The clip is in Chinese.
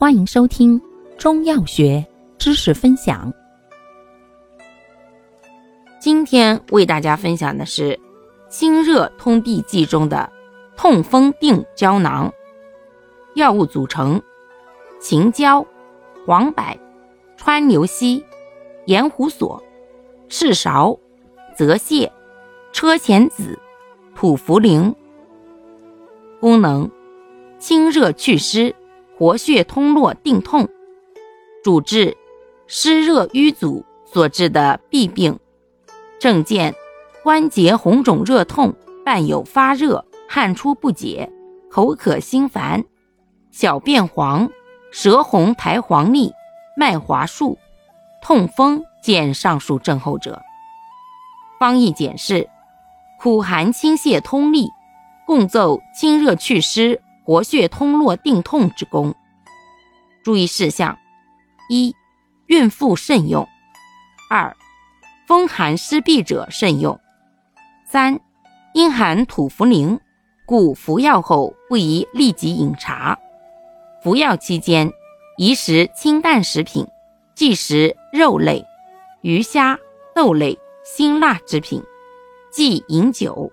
欢迎收听中药学知识分享。今天为大家分享的是清热通痹剂中的痛风定胶囊。药物组成：秦椒、黄柏、川牛膝、盐胡索、赤芍、泽泻、车前子、土茯苓。功能：清热祛湿。活血通络定痛，主治湿热瘀阻所致的痹病。症见关节红肿热痛，伴有发热、汗出不解、口渴心烦、小便黄、舌红苔黄腻、脉滑数、痛风。见上述症候者，方义简释：苦寒清泻通利，共奏清热祛湿。活血通络定痛之功。注意事项：一、孕妇慎用；二、风寒湿痹者慎用；三、因含土茯苓，故服药后不宜立即饮茶。服药期间宜食清淡食品，忌食肉类、鱼虾、豆类、辛辣之品，忌饮酒。